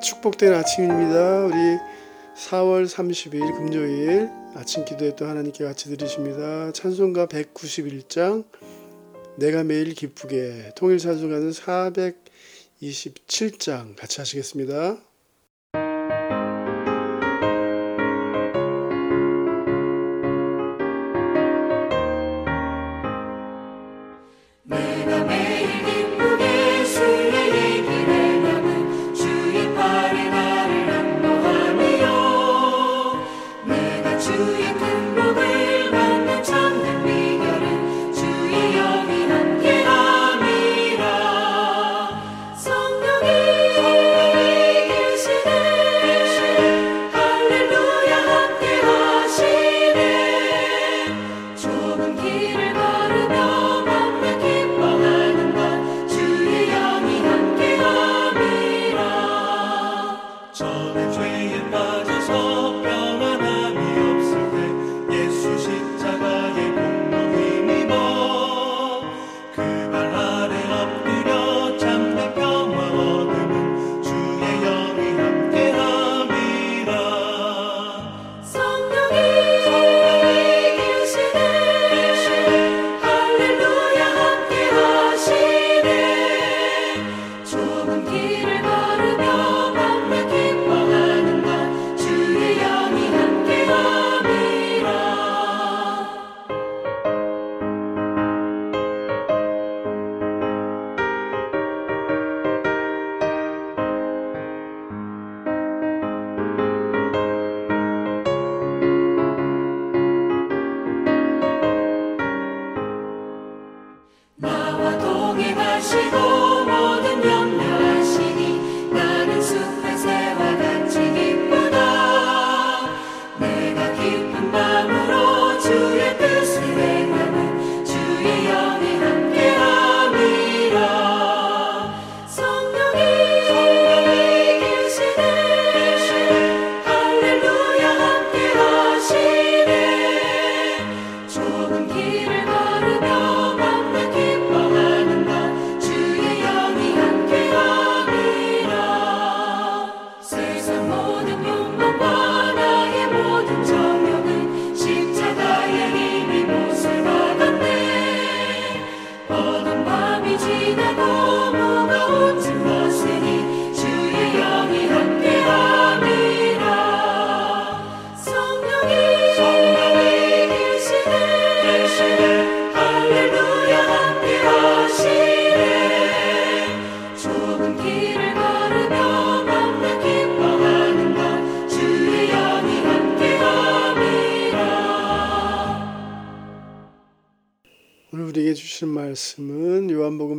축복된 아침입니다. 우리 4월 30일 금요일 아침 기도에 또 하나님께 같이 드리십니다. 찬송가 191장 내가 매일 기쁘게 통일 찬송가는 427장 같이 하시겠습니다.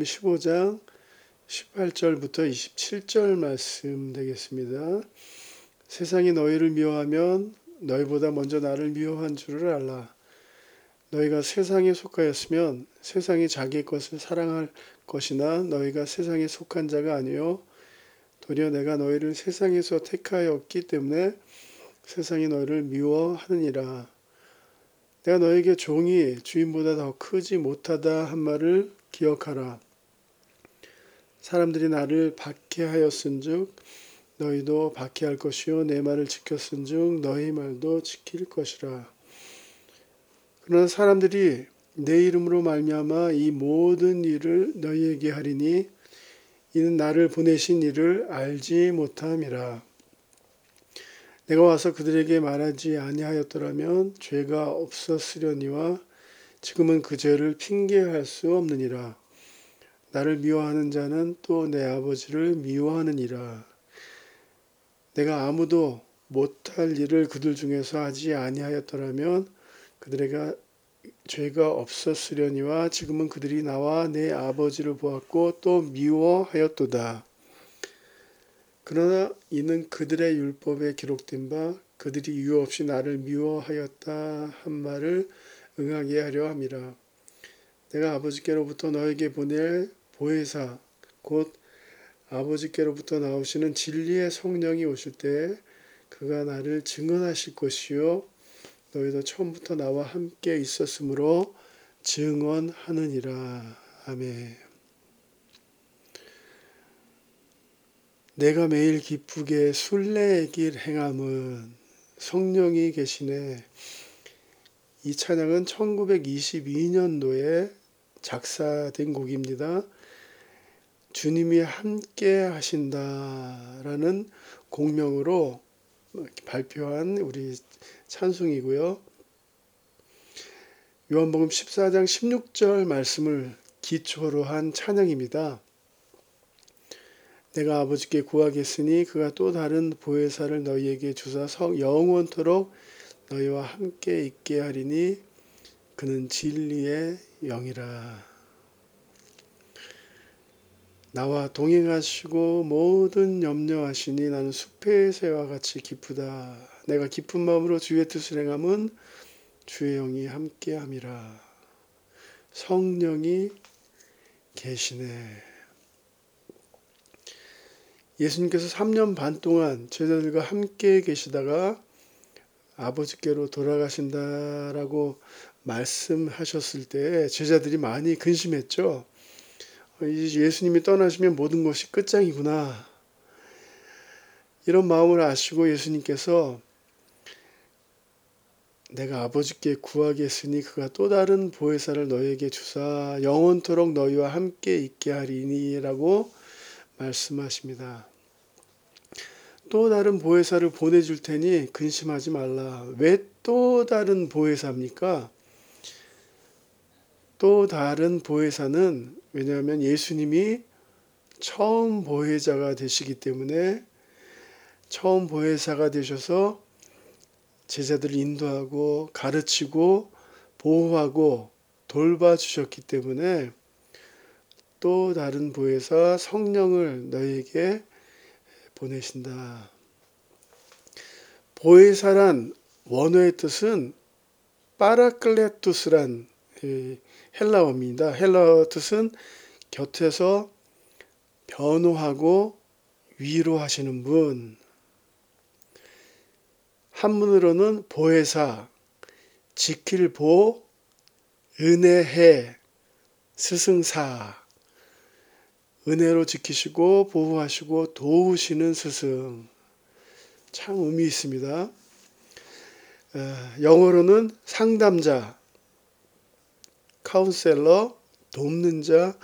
15장 18절부터 27절 말씀 되겠습니다. 세상이 너희를 미워하면 너희보다 먼저 나를 미워한 줄을 알라. 너희가 세상에 속하였으면 세상이 자기 것을 사랑할 것이나 너희가 세상에 속한 자가 아니요 도리어 내가 너희를 세상에서 택하였기 때문에 세상이 너희를 미워하느니라. 내가 너에게 종이 주인보다 더 크지 못하다 한 말을 기억하라. 사람들이 나를 박해하였은즉 너희도 박해할 것이요 내 말을 지켰은즉 너희 말도 지킬 것이라. 그러나 사람들이 내 이름으로 말미암아 이 모든 일을 너희에게 하리니 이는 나를 보내신 이를 알지 못함이라. 내가 와서 그들에게 말하지 아니하였더라면 죄가 없었으려니와 지금은 그 죄를 핑계할 수 없느니라. 나를 미워하는 자는 또 내 아버지를 미워하느니라. 내가 아무도 못할 일을 그들 중에서 하지 아니하였더라면 그들에게 죄가 없었으려니와 지금은 그들이 나와 내 아버지를 보았고 또 미워하였도다. 그러나 이는 그들의 율법에 기록된 바 그들이 이유 없이 나를 미워하였다 한 말을 응하게 하려 함이라. 내가 아버지께로부터 너에게 보낼 보혜사 곧 아버지께로부터 나오시는 진리의 성령이 오실 때 그가 나를 증언하실 것이요 너희도 처음부터 나와 함께 있었으므로 증언하느니라. 아멘. 내가 매일 기쁘게 순례의 길 행함은 성령이 계시네. 이 찬양은 1922년도에 작사된 곡입니다. 주님이 함께 하신다라는 공명으로 발표한 우리 찬송이고요. 요한복음 14장 16절 말씀을 기초로 한 찬양입니다. 내가 아버지께 구하겠으니 그가 또 다른 보혜사를 너희에게 주사 성 영원토록 너희와 함께 있게 하리니 그는 진리의 영이라. 나와 동행하시고 모든 염려하시니 나는 숲의 새와 같이 기쁘다. 내가 기쁜 마음으로 주의 뜻을 행함은 주의 영이 함께함이라. 성령이 계시네. 예수님께서 3년 반 동안 제자들과 함께 계시다가 아버지께로 돌아가신다라고 말씀하셨을 때 제자들이 많이 근심했죠. 예수님이 떠나시면 모든 것이 끝장이구나. 이런 마음을 아시고 예수님께서 내가 아버지께 구하겠으니 그가 또 다른 보혜사를 너에게 주사 영원토록 너희와 함께 있게 하리니라고 말씀하십니다. 또 다른 보혜사를 보내줄 테니 근심하지 말라. 왜 또 다른 보혜사입니까? 또 다른 보혜사는 왜냐하면 예수님이 처음 보혜자가 되시기 때문에 처음 보혜사가 되셔서 제자들을 인도하고 가르치고 보호하고 돌봐주셨기 때문에 또 다른 보혜사 성령을 너에게 보내신다. 보혜사란 원어의 뜻은 파라클레투스란 헬라어입니다. 헬라어 뜻은 곁에서 변호하고 위로하시는 분. 한문으로는 보혜사, 지킬 보, 은혜해, 스승사. 은혜로 지키시고 보호하시고 도우시는 스승. 참 의미 있습니다. 영어로는 상담자, 카운셀러, 돕는 자,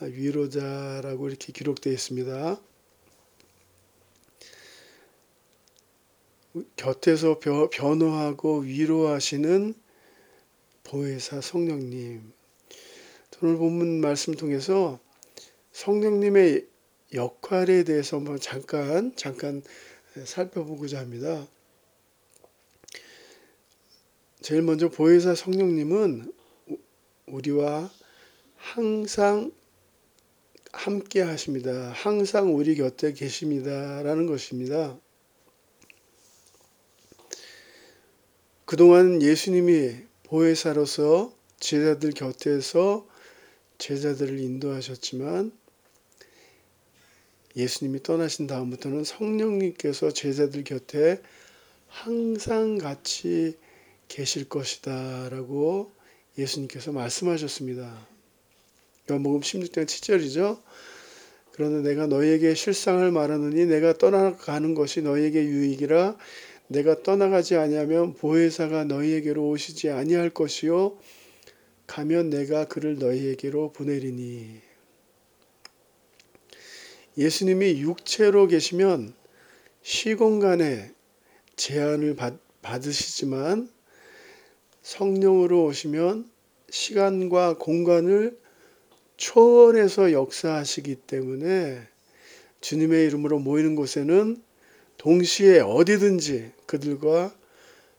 위로자라고 이렇게 기록되어 있습니다. 곁에서 변호하고 위로하시는 보혜사 성령님. 오늘 본문 말씀 통해서 성령님의 역할에 대해서 한번 잠깐 잠깐 살펴보고자 합니다. 제일 먼저 보혜사 성령님은 우리와 항상 함께 하십니다. 항상 우리 곁에 계십니다라는 것입니다. 그동안 예수님이 보혜사로서 제자들 곁에서 제자들을 인도하셨지만 예수님이 떠나신 다음부터는 성령님께서 제자들 곁에 항상 같이 계실 것이다 라고 예수님께서 말씀하셨습니다. 요한복음 16장 7절이죠. 그러나 내가 너희에게 실상을 말하느니 내가 떠나가는 것이 너희에게 유익이라 내가 떠나가지 아니하면 보혜사가 너희에게로 오시지 아니할 것이요 가면 내가 그를 너희에게로 보내리니 예수님이 육체로 계시면 시공간에 제한을 받, 받으시지만 성령으로 오시면 시간과 공간을 초월해서 역사하시기 때문에 주님의 이름으로 모이는 곳에는 동시에 어디든지 그들과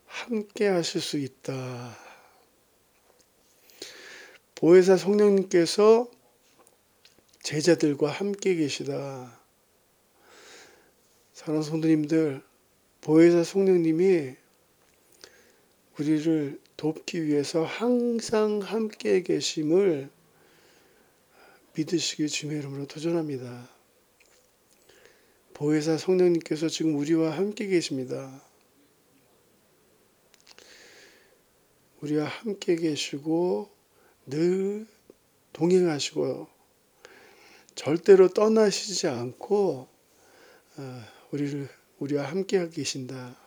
함께 하실 수 있다. 보혜사 성령님께서 제자들과 함께 계시다. 사랑하는 성도님들, 보혜사 성령님이 우리를 돕기 위해서 항상 함께 계심을 믿으시기 주님의 이름으로 도전합니다. 보혜사 성령님께서 지금 우리와 함께 계십니다. 우리와 함께 계시고 늘 동행하시고 절대로 떠나시지 않고 아, 우리를 우리와 함께 계신다.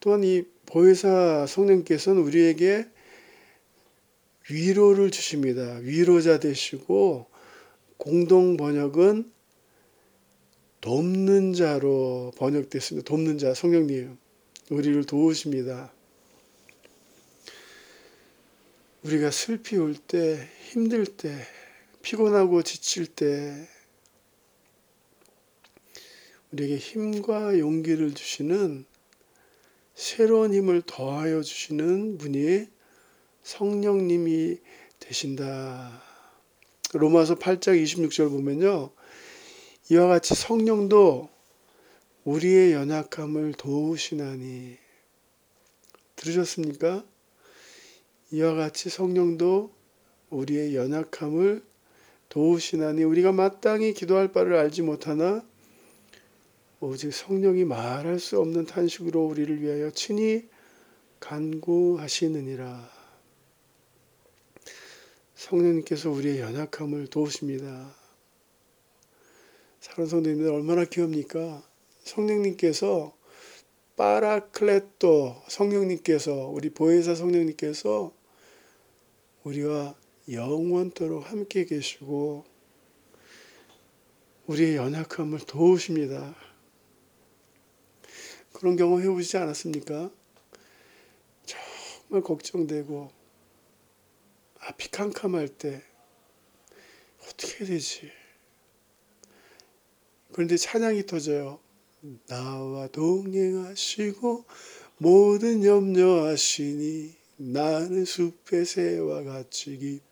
또한 이 보혜사 성령께서는 우리에게 위로를 주십니다. 위로자 되시고 공동 번역은 돕는 자로 번역됐습니다. 돕는 자 성령님 우리를 도우십니다. 우리가 슬피 울 때, 힘들 때, 피곤하고 지칠 때 우리에게 힘과 용기를 주시는 새로운 힘을 더하여 주시는 분이 성령님이 되신다. 로마서 8장 26절 보면요. 이와 같이 성령도 우리의 연약함을 도우시나니. 들으셨습니까? 이와 같이 성령도 우리의 연약함을 도우시나니 우리가 마땅히 기도할 바를 알지 못하나 오직 성령이 말할 수 없는 탄식으로 우리를 위하여 친히 간구하시느니라. 성령님께서 우리의 연약함을 도우십니다. 사랑하는 성도님들 얼마나 귀합니까? 성령님께서 파라클레토 성령님께서 우리 보혜사 성령님께서 우리와 영원토록 함께 계시고 우리의 연약함을 도우십니다. 그런 경험 해보시지 않았습니까? 정말 걱정되고 앞이 캄캄할 때 어떻게 되지? 그런데 찬양이 터져요. 나와 동행하시고 모든 염려하시니 나는 숲의 새와 같이 기쁘다.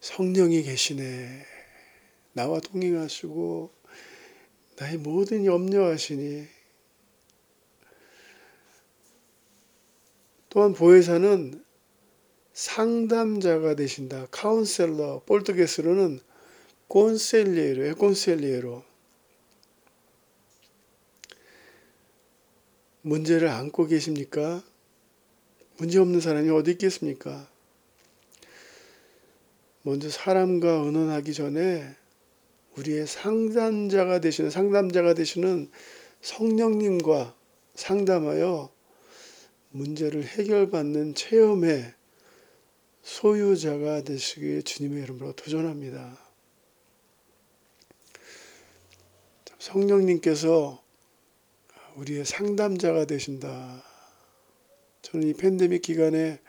성령이 계시네. 나와 동행하시고 나의 모든 염려하시니 또한 보혜사는 상담자가 되신다. 카운셀러, 볼트게스로는. 콘셀리에로. 문제를 안고 계십니까? 문제 없는 사람이 어디 있겠습니까? 먼저 사람과 의논하기 전에 우리의 상담자가 되시는 상담자가 되시는 성령님과 상담하여 문제를 해결받는 체험의 소유자가 되시길 주님의 이름으로 도전합니다. 성령님께서 우리의 상담자가 되신다. 저는 이 팬데믹 기간에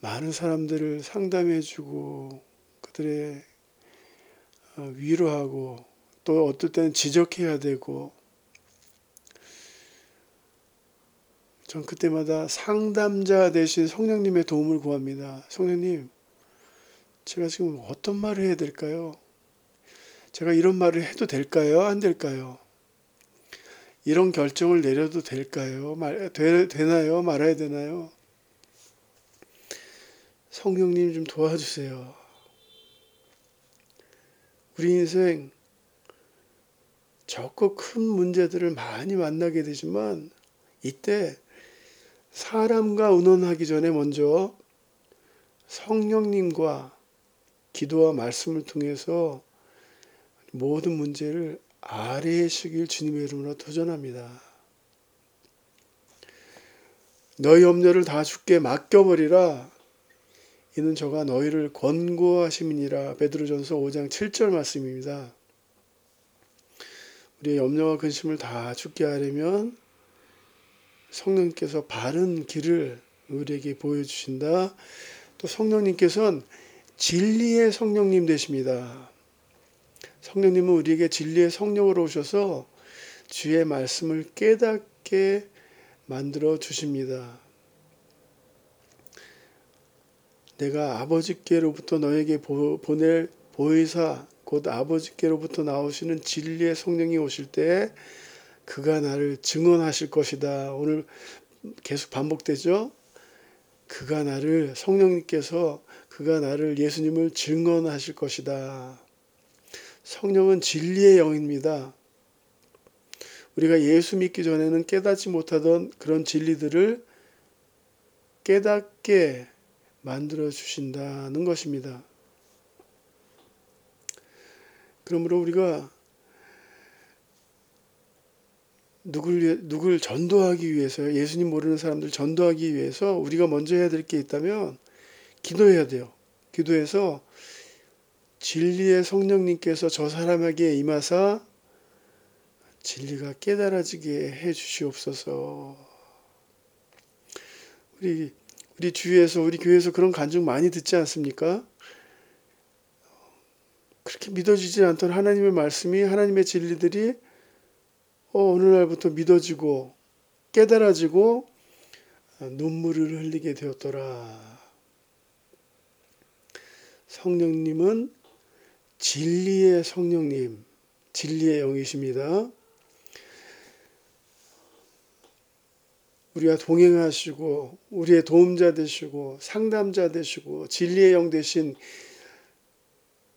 많은 사람들을 상담해주고 그들의 어, 위로하고 또 어떨 때는 지적해야 되고 전 그때마다 상담자 대신 성령님의 도움을 구합니다. 성령님, 제가 지금 어떤 말을 해야 될까요? 제가 이런 말을 해도 될까요? 안 될까요? 이런 결정을 내려도 될까요? 말, 되, 되나요? 말아야 되나요? 성령님 좀 도와주세요. 우리 인생 적고 큰 문제들을 많이 만나게 되지만 이때 사람과 의논하기 전에 먼저 성령님과 기도와 말씀을 통해서 모든 문제를 아뢰시길 주님의 이름으로 도전합니다. 너희 염려를 다 주께 맡겨버리라. 이는 저가 너희를 권고하심이니라. 베드로전서 5장 7절 말씀입니다. 우리의 염려와 근심을 다 죽게 하려면 성령님께서 바른 길을 우리에게 보여주신다. 또 성령님께서는 진리의 성령님 되십니다. 성령님은 우리에게 진리의 성령으로 오셔서 주의 말씀을 깨닫게 만들어 주십니다. 내가 아버지께로부터 너에게 보낼 보혜사 곧 아버지께로부터 나오시는 진리의 성령이 오실 때 그가 나를 증언하실 것이다. 오늘 계속 반복되죠. 그가 나를 성령님께서 그가 나를 예수님을 증언하실 것이다. 성령은 진리의 영입니다. 우리가 예수 믿기 전에는 깨닫지 못하던 그런 진리들을 깨닫게 만들어 주신다는 것입니다. 그러므로 우리가 누굴 누굴 전도하기 위해서 예수님 모르는 사람들 전도하기 위해서 우리가 먼저 해야 될 게 있다면 기도해야 돼요. 기도해서 진리의 성령님께서 저 사람에게 임하사 진리가 깨달아지게 해 주시옵소서. 우리 우리 주위에서 우리 교회에서 그런 간증 많이 듣지 않습니까? 그렇게 믿어지지 않던 하나님의 말씀이 하나님의 진리들이 어, 어느 날부터 믿어지고 깨달아지고 어, 눈물을 흘리게 되었더라. 성령님은 진리의 성령님, 진리의 영이십니다. 우리와 동행하시고 우리의 도움자 되시고 상담자 되시고 진리의 영 되신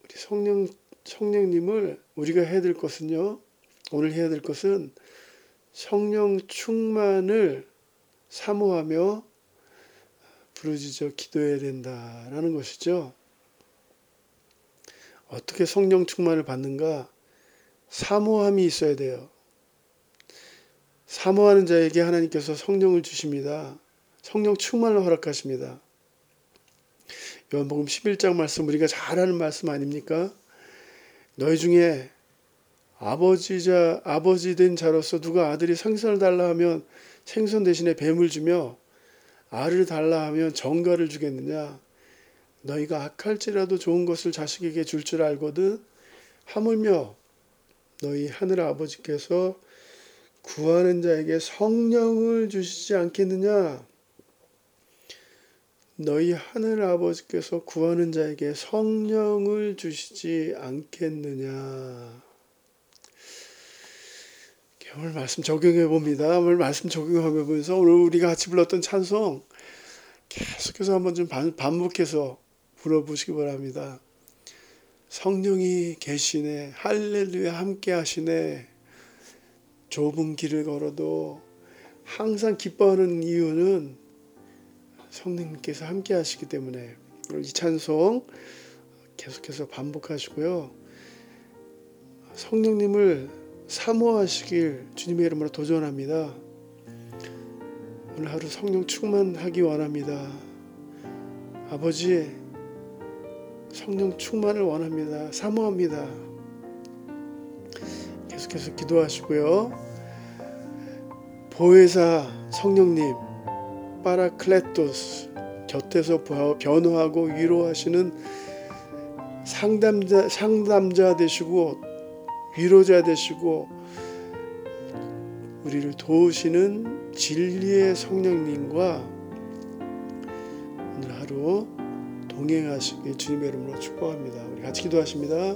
우리 성령 성령님을 우리가 해야 될 것은요. 오늘 해야 될 것은 성령 충만을 사모하며 부르짖어 기도해야 된다라는 것이죠. 어떻게 성령 충만을 받는가? 사모함이 있어야 돼요. 사모하는 자에게 하나님께서 성령을 주십니다. 성령 충만을 허락하십니다. 요한복음 11장 말씀 우리가 잘 아는 말씀 아닙니까? 너희 중에 아버지자 아버지 된 자로서 누가 아들이 생선을 달라 하면 생선 대신에 뱀을 주며 알을 달라 하면 정가를 주겠느냐? 너희가 악할지라도 좋은 것을 자식에게 줄줄 알거든 하물며 너희 하늘 아버지께서 구하는 자에게 성령을 주시지 않겠느냐? 너희 하늘 아버지께서 구하는 자에게 성령을 주시지 않겠느냐? 오늘 말씀 적용해 봅니다. 오늘 말씀 적용해 보면서 오늘 우리가 같이 불렀던 찬송 계속해서 한번 좀 반- 반복해서 불어보시기 바랍니다. 성령이 계시네, 할렐루야 함께 하시네. 좁은 길을 걸어도 항상 기뻐하는 이유는 성령님께서 함께 하시기 때문에 이 찬송 계속해서 반복하시고요. 성령님을 사모하시길 주님의 이름으로 도전합니다. 오늘 하루 성령 충만하기 원합니다. 아버지 성령 충만을 원합니다. 사모합니다. 계속해서 기도하시고요. 보혜사 성령님 파라클레토스 곁에서 변호하고 위로하시는 상담자 상담자 되시고 위로자 되시고 우리를 도우시는 진리의 성령님과 오늘 하루 동행하시길 주님의 이름으로 축복합니다. 우리 같이 기도하십니다.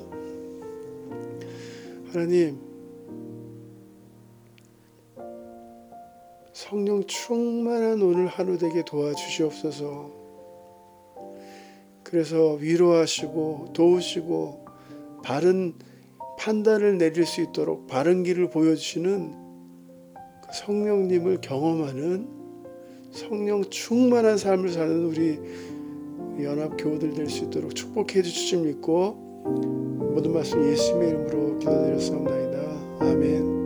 하나님 성령 충만한 오늘 하루 되게 도와주시옵소서. 그래서 위로하시고 도우시고 바른 판단을 내릴 수 있도록 바른 길을 보여주시는 그 성령님을 경험하는 성령 충만한 삶을 사는 우리 연합 교우들 될 수 있도록 축복해 주실 줄 믿고 모든 말씀 예수님의 이름으로 기도드렸사옵나이다. 아멘.